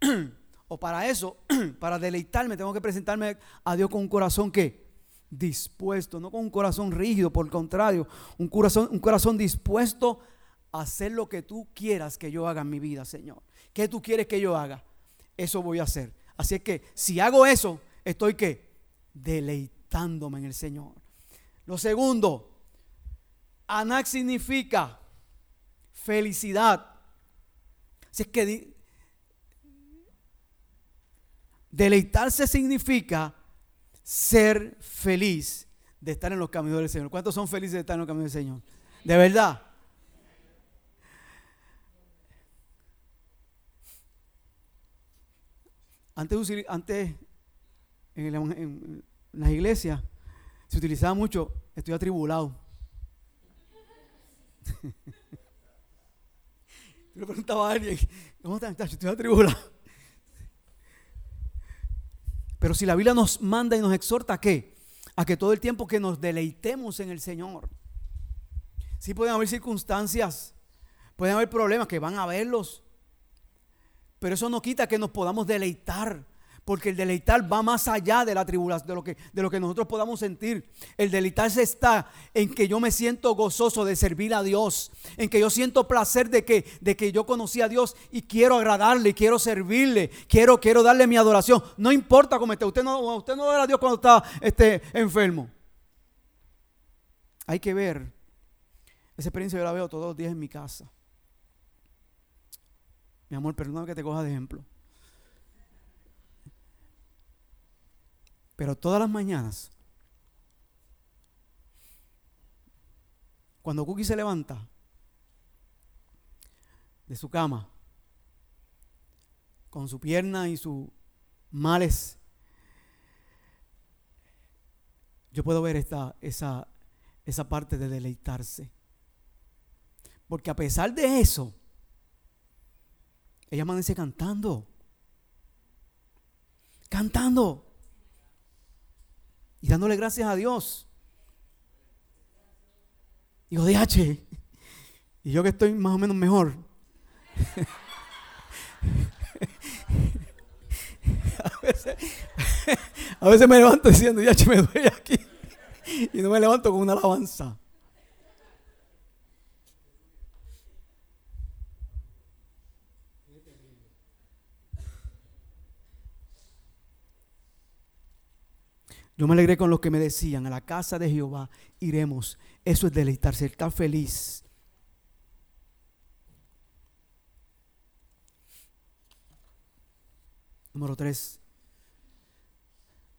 o para eso, para deleitarme, tengo que presentarme a Dios con un corazón que dispuesto, no con un corazón rígido, por el contrario, un corazón, un corazón dispuesto a hacer lo que tú quieras que yo haga en mi vida, Señor. ¿Qué tú quieres que yo haga? Eso voy a hacer. Así es que si hago eso, estoy que deleitándome en el Señor. Lo segundo, Anak significa felicidad. Así es que deleitarse significa ser feliz de estar en los caminos del Señor. ¿Cuántos son felices de estar en los caminos del Señor? De verdad. Antes, en, las iglesias se utilizaba mucho, estoy atribulado. Yo le preguntaba a alguien, ¿cómo estás? Estoy atribulado. Pero si la Biblia nos manda y nos exhorta a qué? A que todo el tiempo que nos deleitemos en el Señor. Sí pueden haber circunstancias, pueden haber problemas que van a haberlos. Pero eso no quita que nos podamos deleitar. Porque el deleitar va más allá de la tribulación, de lo, que, de lo que nosotros podamos sentir. El deleitarse está en que yo me siento gozoso de servir a Dios. En que yo siento placer de que, de que yo conocí a Dios y quiero agradarle, quiero servirle, quiero, quiero darle mi adoración. No importa cómo esté. Usted no, usted no adora a Dios cuando está este, enfermo. Hay que ver. Esa experiencia yo la veo todos los días en mi casa. Mi amor, perdóname que te coja de ejemplo. Pero todas las mañanas, cuando Cookie se levanta de su cama, con su pierna y sus males, yo puedo ver esta, esa, esa parte de deleitarse. Porque a pesar de eso, ella amanece cantando. Cantando. Y dándole gracias a Dios. Digo, H Y yo que estoy más o menos mejor. a, veces, me levanto diciendo, DH, me duele aquí. Y no me levanto con una alabanza. Yo me alegré con lo que me decían, a la casa de Jehová iremos. Eso es deleitarse, estar feliz. Número tres.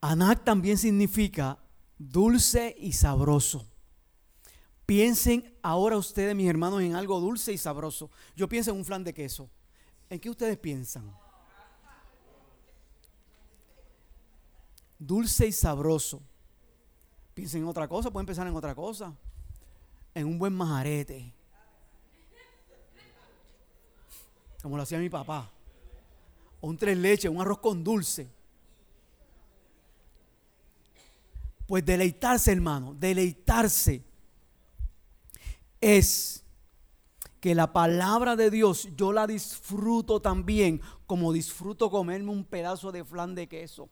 Anak también significa dulce y sabroso. Piensen ahora ustedes, mis hermanos, en algo dulce y sabroso. Yo pienso en un flan de queso. ¿En qué ustedes piensan? Dulce y sabroso. Piensen en otra cosa, pueden pensar en otra cosa. En un buen majarete. como lo hacía mi papá. Un tres leches, un arroz con dulce. Pues deleitarse, hermano, deleitarse es que la palabra de Dios yo la disfruto también como disfruto comerme un pedazo de flan de queso.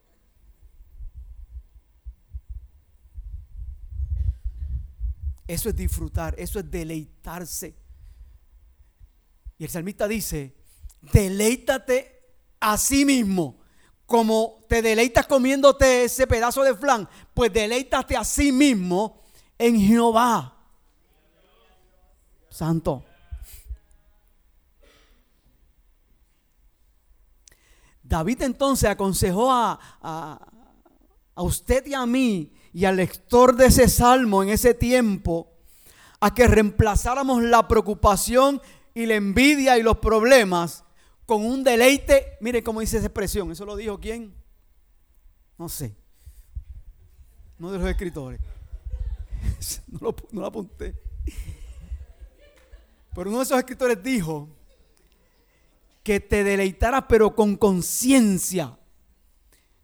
Eso es disfrutar, eso es deleitarse. Y el salmista dice, deleítate a sí mismo. Como te deleitas comiéndote ese pedazo de flan, pues deleítate a sí mismo en Jehová. Santo. David entonces aconsejó a, a, a usted y a mí y al lector de ese salmo en ese tiempo a que reemplazáramos la preocupación y la envidia y los problemas con un deleite. Mire cómo dice esa expresión. ¿Eso lo dijo quién? No sé. No de los escritores. No lo, no lo apunté. Pero uno de esos escritores dijo que te deleitaras pero con conciencia.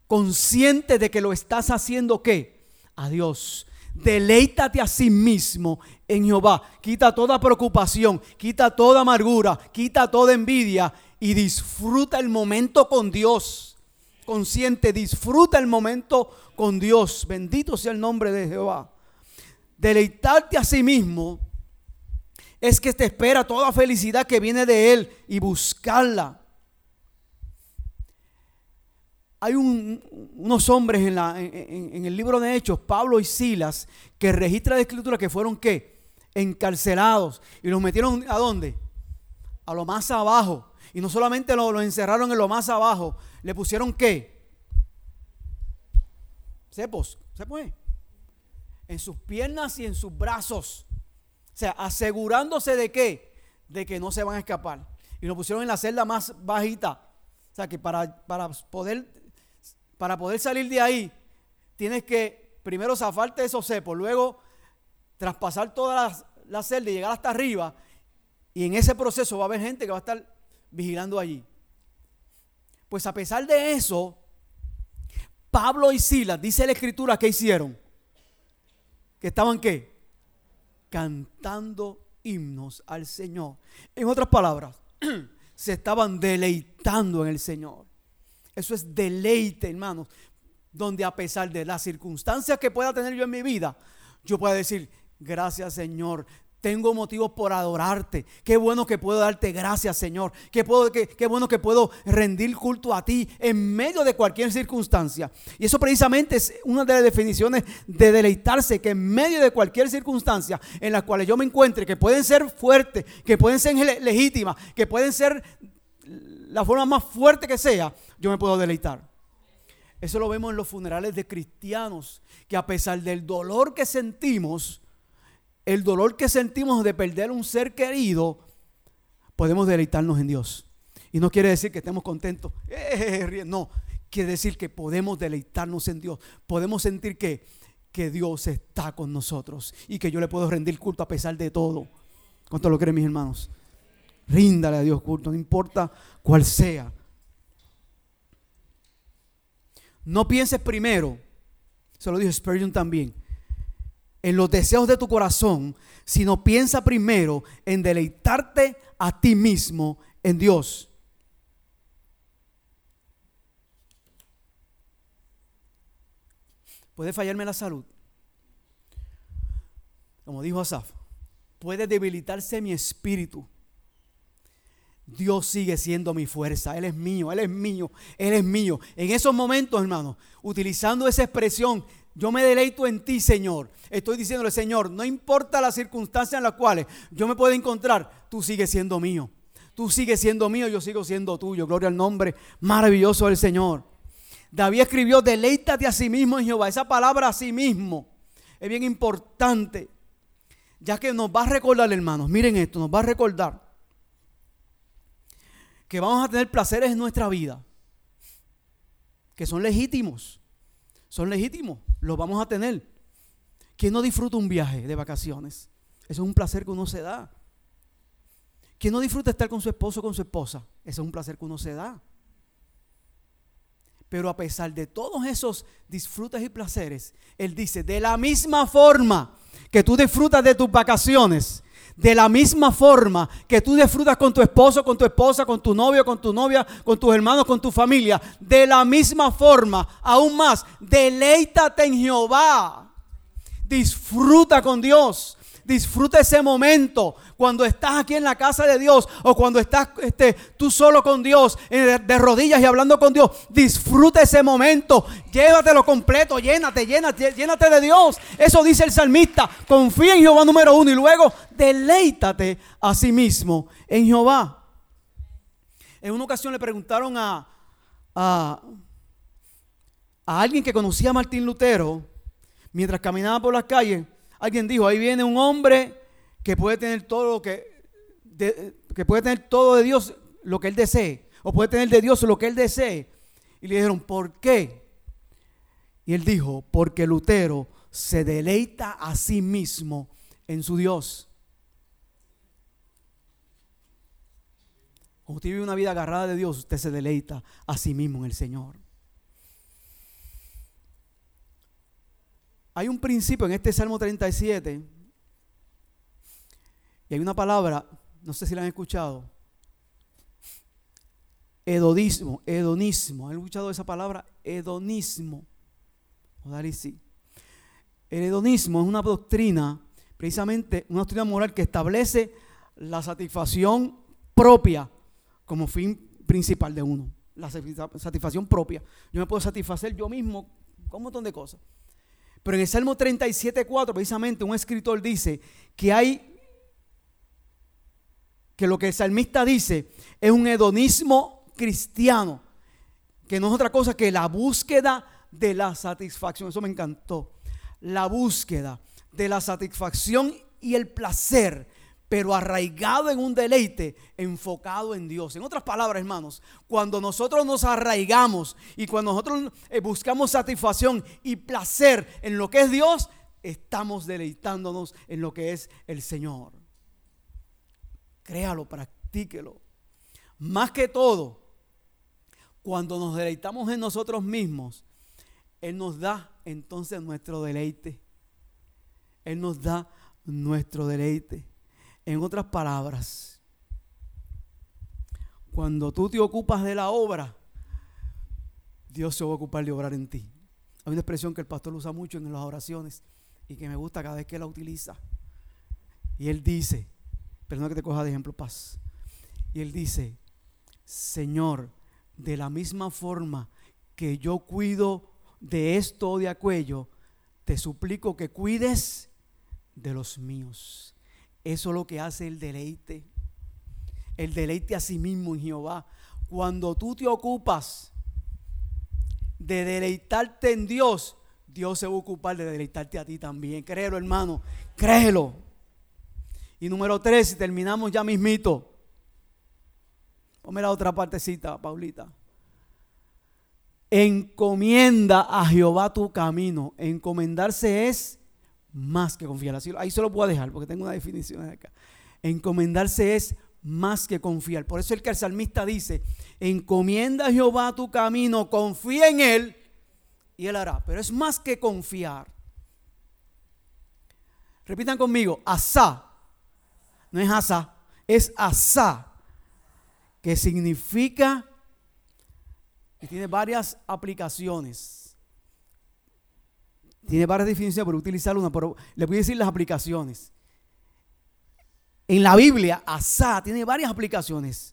Consciente de que lo estás haciendo qué? A Dios. Deleítate a sí mismo en Jehová. Quita toda preocupación, quita toda amargura, quita toda envidia y disfruta el momento con Dios. Consciente, disfruta el momento con Dios. Bendito sea el nombre de Jehová. Deleitarte a sí mismo es que te espera toda felicidad que viene de Él y buscarla hay unos hombres en, el libro de Hechos, Pablo y Silas, que registra la escritura que fueron qué? Encarcelados. Y los metieron a dónde? A lo más abajo. Y no solamente los encerraron en lo más abajo, le pusieron qué? Cepos, ¿se puede? En sus piernas y en sus brazos. O sea, asegurándose de qué? De que no se van a escapar. Y lo pusieron en la celda más bajita. O sea, que para, para poder para poder salir de ahí, tienes que primero zafarte de esos cepos, luego traspasar toda la, celda y llegar hasta arriba. Y en ese proceso va a haber gente que va a estar vigilando allí. Pues a pesar de eso, Pablo y Silas, dice la escritura, que hicieron? Que estaban qué? Cantando himnos al Señor. En otras palabras, se estaban deleitando en el Señor. Eso es deleite, hermanos. Donde a pesar de las circunstancias que pueda tener yo en mi vida, yo pueda decir, gracias Señor, tengo motivos por adorarte. Qué bueno que puedo darte gracias, Señor. Qué, qué, bueno que puedo rendir culto a ti en medio de cualquier circunstancia. Y eso precisamente es una de las definiciones de deleitarse, que en medio de cualquier circunstancia en la cual yo me encuentre, que pueden ser fuertes, que pueden ser legítimas, que pueden ser la forma más fuerte que sea, yo me puedo deleitar. Eso lo vemos en los funerales de cristianos, que a pesar del dolor que sentimos, el dolor que sentimos de perder un ser querido, podemos deleitarnos en Dios. Y no quiere decir que estemos contentos. Eh, no, quiere decir que podemos deleitarnos en Dios. Podemos sentir que, que Dios está con nosotros y que yo le puedo rendir culto a pesar de todo. ¿Cuánto lo creen mis hermanos? Ríndale a Dios culto, no importa cuál sea. No pienses primero, se lo dijo Spurgeon también, en los deseos de tu corazón, sino piensa primero en deleitarte a ti mismo en Dios. Puede fallarme la salud. Como dijo Asaf, puede debilitarse mi espíritu Dios sigue siendo mi fuerza. Él es mío, Él es mío, Él es mío. En esos momentos, hermano, utilizando esa expresión, yo me deleito en ti, Señor. Estoy diciéndole, Señor, no importa las circunstancias en las cuales yo me pueda encontrar, tú sigues siendo mío. Tú sigues siendo mío, yo sigo siendo tuyo. Gloria al nombre maravilloso del Señor. David escribió, deleítate a sí mismo en Jehová. Esa palabra a sí mismo es bien importante, ya que nos va a recordar, hermanos, miren esto, nos va a recordar que vamos a tener placeres en nuestra vida, que son legítimos, son legítimos, los vamos a tener. ¿Quién no disfruta un viaje de vacaciones? Eso es un placer que uno se da. ¿Quién no disfruta estar con su esposo o con su esposa? Eso es un placer que uno se da. Pero a pesar de todos esos disfrutas y placeres, Él dice, de la misma forma que tú disfrutas de tus vacaciones, de la misma forma que tú disfrutas con tu esposo, con tu esposa, con tu novio, con tu novia, con tus hermanos, con tu familia, de la misma forma, aún más, deleítate en Jehová. Disfruta con Dios. Disfruta ese momento cuando estás aquí en la casa de Dios o cuando estás este, tú solo con Dios, de rodillas y hablando con Dios. Disfruta ese momento. Llévatelo completo, llénate, llénate, llénate de Dios. Eso dice el salmista. Confía en Jehová número uno y luego deleítate a sí mismo en Jehová. En una ocasión le preguntaron a, a, a alguien que conocía a Martín Lutero mientras caminaba por las calles Alguien dijo, ahí viene un hombre que puede tener todo lo que, que puede tener todo de Dios lo que él desee, o puede tener de Dios lo que él desee. Y le dijeron, ¿por qué? Y él dijo, porque Lutero se deleita a sí mismo en su Dios. Cuando usted vive una vida agarrada de Dios, usted se deleita a sí mismo en el Señor. Hay un principio en este Salmo 37 y hay una palabra, no sé si la han escuchado, hedonismo, hedonismo. ¿Han escuchado esa palabra? Hedonismo. sí. El hedonismo es una doctrina, precisamente una doctrina moral que establece la satisfacción propia como fin principal de uno. La satisfacción propia. Yo me puedo satisfacer yo mismo con un montón de cosas. Pero en el Salmo 37.4 precisamente un escritor dice que hay, que lo que el salmista dice es un hedonismo cristiano, que no es otra cosa que la búsqueda de la satisfacción. Eso me encantó. La búsqueda de la satisfacción y el placer pero arraigado en un deleite, enfocado en Dios. En otras palabras, hermanos, cuando nosotros nos arraigamos y cuando nosotros eh, buscamos satisfacción y placer en lo que es Dios, estamos deleitándonos en lo que es el Señor. Créalo, practíquelo. Más que todo, cuando nos deleitamos en nosotros mismos, Él nos da entonces nuestro deleite. Él nos da nuestro deleite. En otras palabras, cuando tú te ocupas de la obra, Dios se va a ocupar de obrar en ti. Hay una expresión que el pastor usa mucho en las oraciones y que me gusta cada vez que la utiliza. Y él dice, perdona que te coja de ejemplo, paz. Y él dice, Señor, de la misma forma que yo cuido de esto o de aquello, te suplico que cuides de los míos. Eso es lo que hace el deleite. El deleite a sí mismo en Jehová. Cuando tú te ocupas de deleitarte en Dios, Dios se va a ocupar de deleitarte a ti también. Créelo, hermano. Créelo. Y número tres, y terminamos ya mismito. Ponme la otra partecita, Paulita. Encomienda a Jehová tu camino. Encomendarse es más que confiar. ahí se lo puedo dejar porque tengo una definición acá. Encomendarse es más que confiar. Por eso el que el salmista dice, encomienda a Jehová tu camino, confía en Él y Él hará. Pero es más que confiar. Repitan conmigo, asá. No es asá, es asá. Que significa y tiene varias aplicaciones. Tiene varias definiciones, por utilizar una, pero le voy a decir las aplicaciones. En la Biblia, asá tiene varias aplicaciones.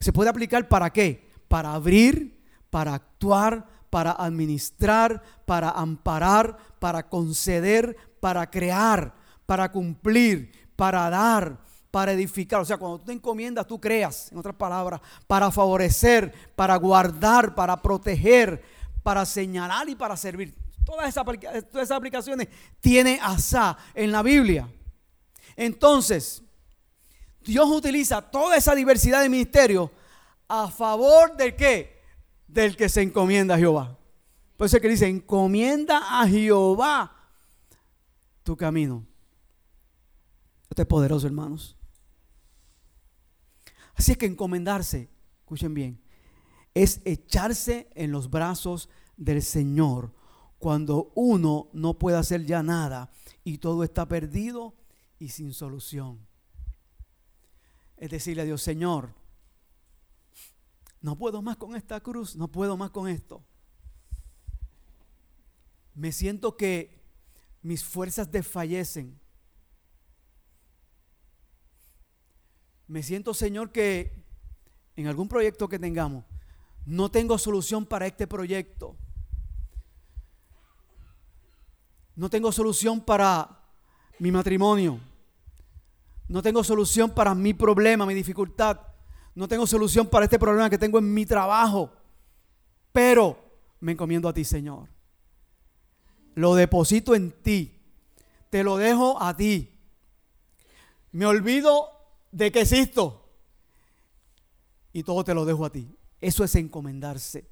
Se puede aplicar para qué? Para abrir, para actuar, para administrar, para amparar, para conceder, para crear, para cumplir, para dar, para edificar. O sea, cuando tú te encomiendas, tú creas, en otras palabras, para favorecer, para guardar, para proteger, para señalar y para servir. Todas esas, aplicaciones tiene asá en la Biblia. Entonces, Dios utiliza toda esa diversidad de ministerios a favor del que? Del que se encomienda a Jehová. Por eso es que dice, encomienda a Jehová tu camino. Esto es poderoso, hermanos. Así es que encomendarse, escuchen bien, es echarse en los brazos del Señor cuando uno no puede hacer ya nada y todo está perdido y sin solución. Es decirle a Dios, Señor, no puedo más con esta cruz, no puedo más con esto. Me siento que mis fuerzas desfallecen. Me siento, Señor, que en algún proyecto que tengamos, no tengo solución para este proyecto. No tengo solución para mi matrimonio. No tengo solución para mi problema, mi dificultad. No tengo solución para este problema que tengo en mi trabajo. Pero me encomiendo a ti, Señor. Lo deposito en ti. Te lo dejo a ti. Me olvido de que existo. Y todo te lo dejo a ti. Eso es encomendarse.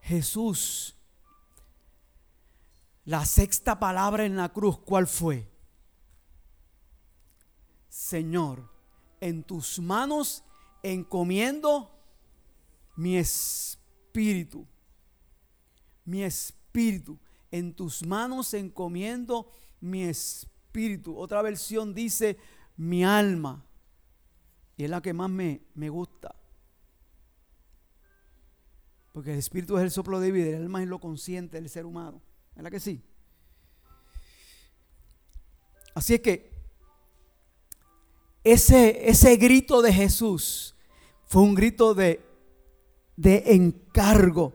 Jesús, la sexta palabra en la cruz, ¿cuál fue? Señor, en tus manos encomiendo mi espíritu. Mi espíritu. En tus manos encomiendo mi espíritu. Otra versión dice mi alma. Y es la que más me, me gusta. Porque el espíritu es el soplo de vida, el alma es lo consciente del ser humano. ¿Verdad que sí? Así es que ese, ese grito de Jesús fue un grito de, de encargo,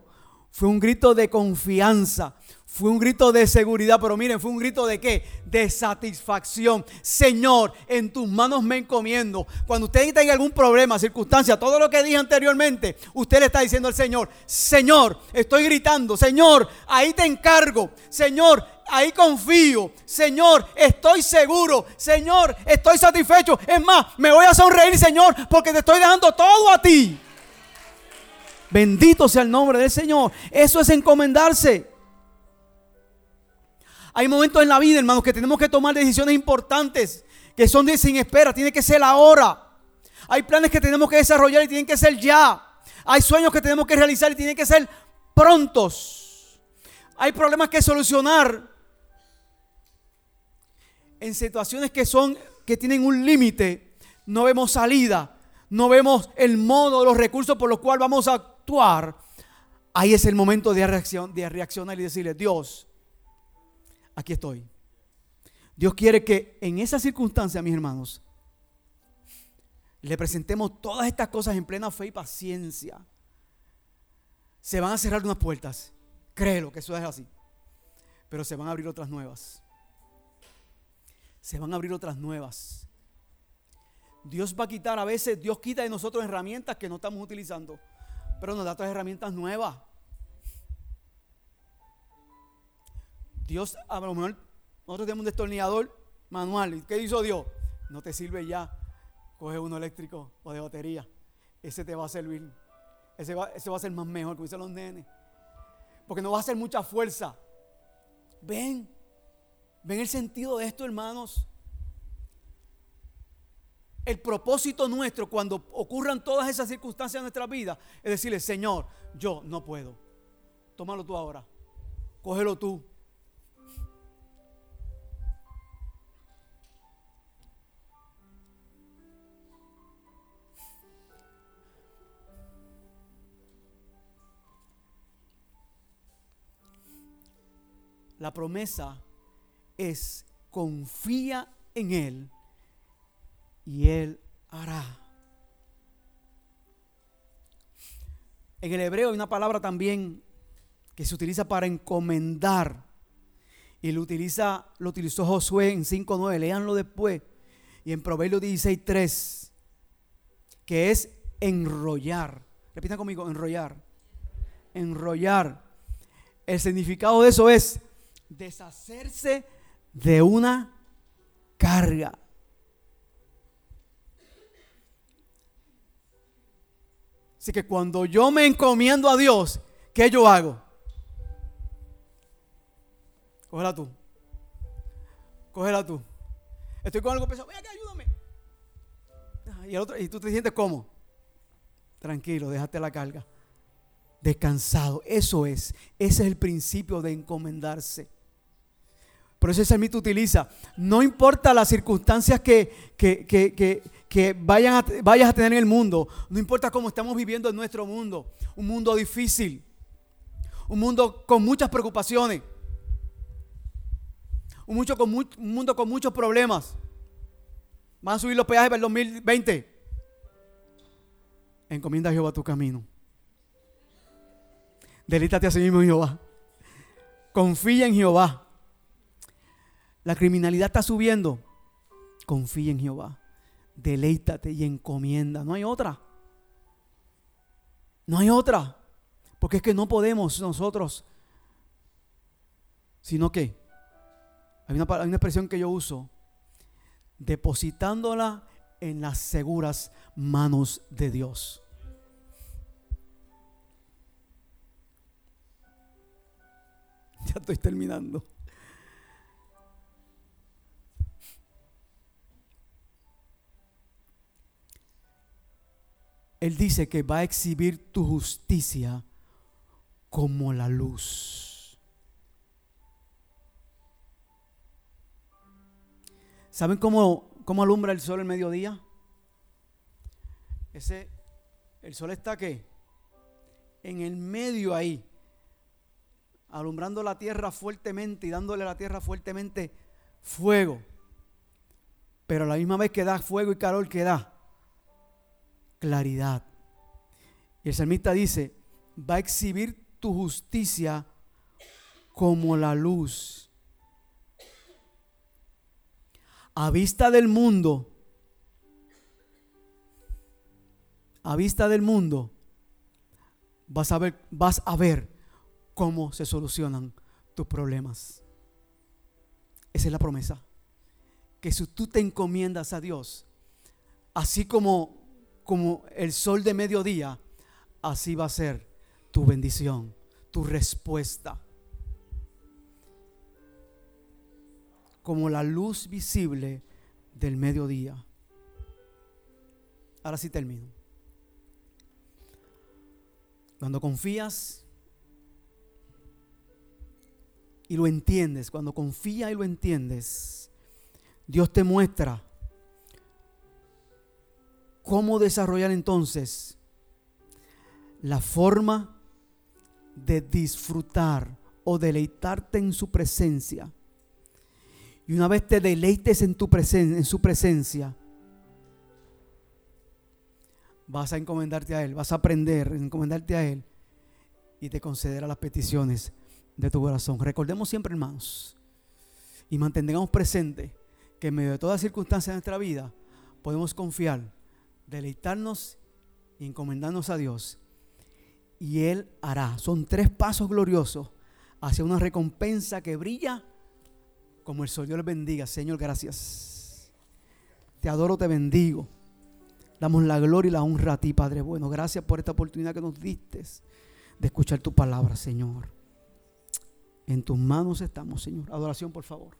fue un grito de confianza, fue un grito de seguridad, pero miren, fue un grito de qué? De satisfacción. Señor, en tus manos me encomiendo. Cuando usted tenga algún problema, circunstancia, todo lo que dije anteriormente, usted le está diciendo al Señor, Señor, estoy gritando, Señor, ahí te encargo, Señor, ahí confío, Señor, estoy seguro, Señor, estoy satisfecho. Es más, me voy a sonreír, Señor, porque te estoy dejando todo a ti. Bendito sea el nombre del Señor. Eso es encomendarse. Hay momentos en la vida, hermanos, que tenemos que tomar decisiones importantes, que son de sin espera, tiene que ser ahora. Hay planes que tenemos que desarrollar y tienen que ser ya. Hay sueños que tenemos que realizar y tienen que ser prontos. Hay problemas que solucionar en situaciones que son que tienen un límite. No vemos salida, no vemos el modo, los recursos por los cuales vamos a Ahí es el momento de, de reaccionar y decirle, Dios, aquí estoy. Dios quiere que en esa circunstancia, mis hermanos, le presentemos todas estas cosas en plena fe y paciencia. Se van a cerrar unas puertas. Créelo que eso es así. Pero se van a abrir otras nuevas. Se van a abrir otras nuevas. Dios va a quitar a veces, Dios quita de nosotros herramientas que no estamos utilizando. Pero nos da otras herramientas nuevas. Dios, a lo mejor nosotros tenemos un destornillador manual. ¿Y qué hizo Dios? No te sirve ya. Coge uno eléctrico o de batería. Ese te va a servir. Ese va, ese va a ser más mejor, como dicen los nenes. Porque no va a hacer mucha fuerza. Ven, ven el sentido de esto, hermanos. El propósito nuestro cuando ocurran todas esas circunstancias en nuestra vida es decirle, Señor, yo no puedo. Tómalo tú ahora. Cógelo tú. La promesa es confía en Él y Él hará. En el hebreo hay una palabra también que se utiliza para encomendar. Y lo, utiliza, lo utilizó Josué en 5.9. Leanlo después. Y en Proverbios 16.3. Que es enrollar. Repita conmigo, enrollar. Enrollar. El significado de eso es deshacerse de una carga. Así que cuando yo me encomiendo a Dios, ¿qué yo hago? Cógela tú. Cógela tú. Estoy con algo pesado. Ven acá, ayúdame. Y, el otro, y tú te sientes cómo? tranquilo, déjate la carga. Descansado, eso es, ese es el principio de encomendarse. Por eso ese mito utiliza, no importa las circunstancias que, que, vayan vayas a tener en el mundo, no importa cómo estamos viviendo en nuestro mundo, un mundo difícil, un mundo con muchas preocupaciones, un, un mundo con muchos problemas. Van a subir los peajes para el 2020. Encomienda a Jehová tu camino. Delítate a sí mismo Jehová. Confía en Jehová. La criminalidad está subiendo. Confía en Jehová. Deleítate y encomienda. No hay otra. No hay otra. Porque es que no podemos nosotros. Sino que hay una, hay una expresión que yo uso. Depositándola en las seguras manos de Dios. Ya estoy terminando. Él dice que va a exhibir tu justicia como la luz. ¿Saben cómo, cómo alumbra el sol el mediodía? Ese, el sol está que en el medio ahí, alumbrando la tierra fuertemente y dándole a la tierra fuertemente fuego. Pero a la misma vez que da fuego y calor que da claridad. Y el salmista dice, va a exhibir tu justicia como la luz. A vista del mundo, a vista del mundo, vas a ver, vas a ver cómo se solucionan tus problemas. Esa es la promesa. Que si tú te encomiendas a Dios, así como, como el sol de mediodía, así va a ser tu bendición, tu respuesta. Como la luz visible del mediodía. Ahora sí termino. Cuando confías y lo entiendes, cuando confías y lo entiendes, Dios te muestra cómo desarrollar entonces la forma de disfrutar o deleitarte en su presencia. Y una vez te deleites en, tu en su presencia, vas a encomendarte a Él, vas a aprender a encomendarte a Él y te concederá las peticiones de tu corazón. Recordemos siempre, hermanos, y mantengamos presente que en medio de todas circunstancias de nuestra vida podemos confiar, deleitarnos y encomendarnos a Dios. Y Él hará. Son tres pasos gloriosos hacia una recompensa que brilla como el sol. Dios les bendiga. Señor, gracias. Te adoro, te bendigo. Damos la gloria y la honra a ti, Padre bueno. Gracias por esta oportunidad que nos diste de escuchar tu palabra, Señor. En tus manos estamos, Señor. Adoración, por favor.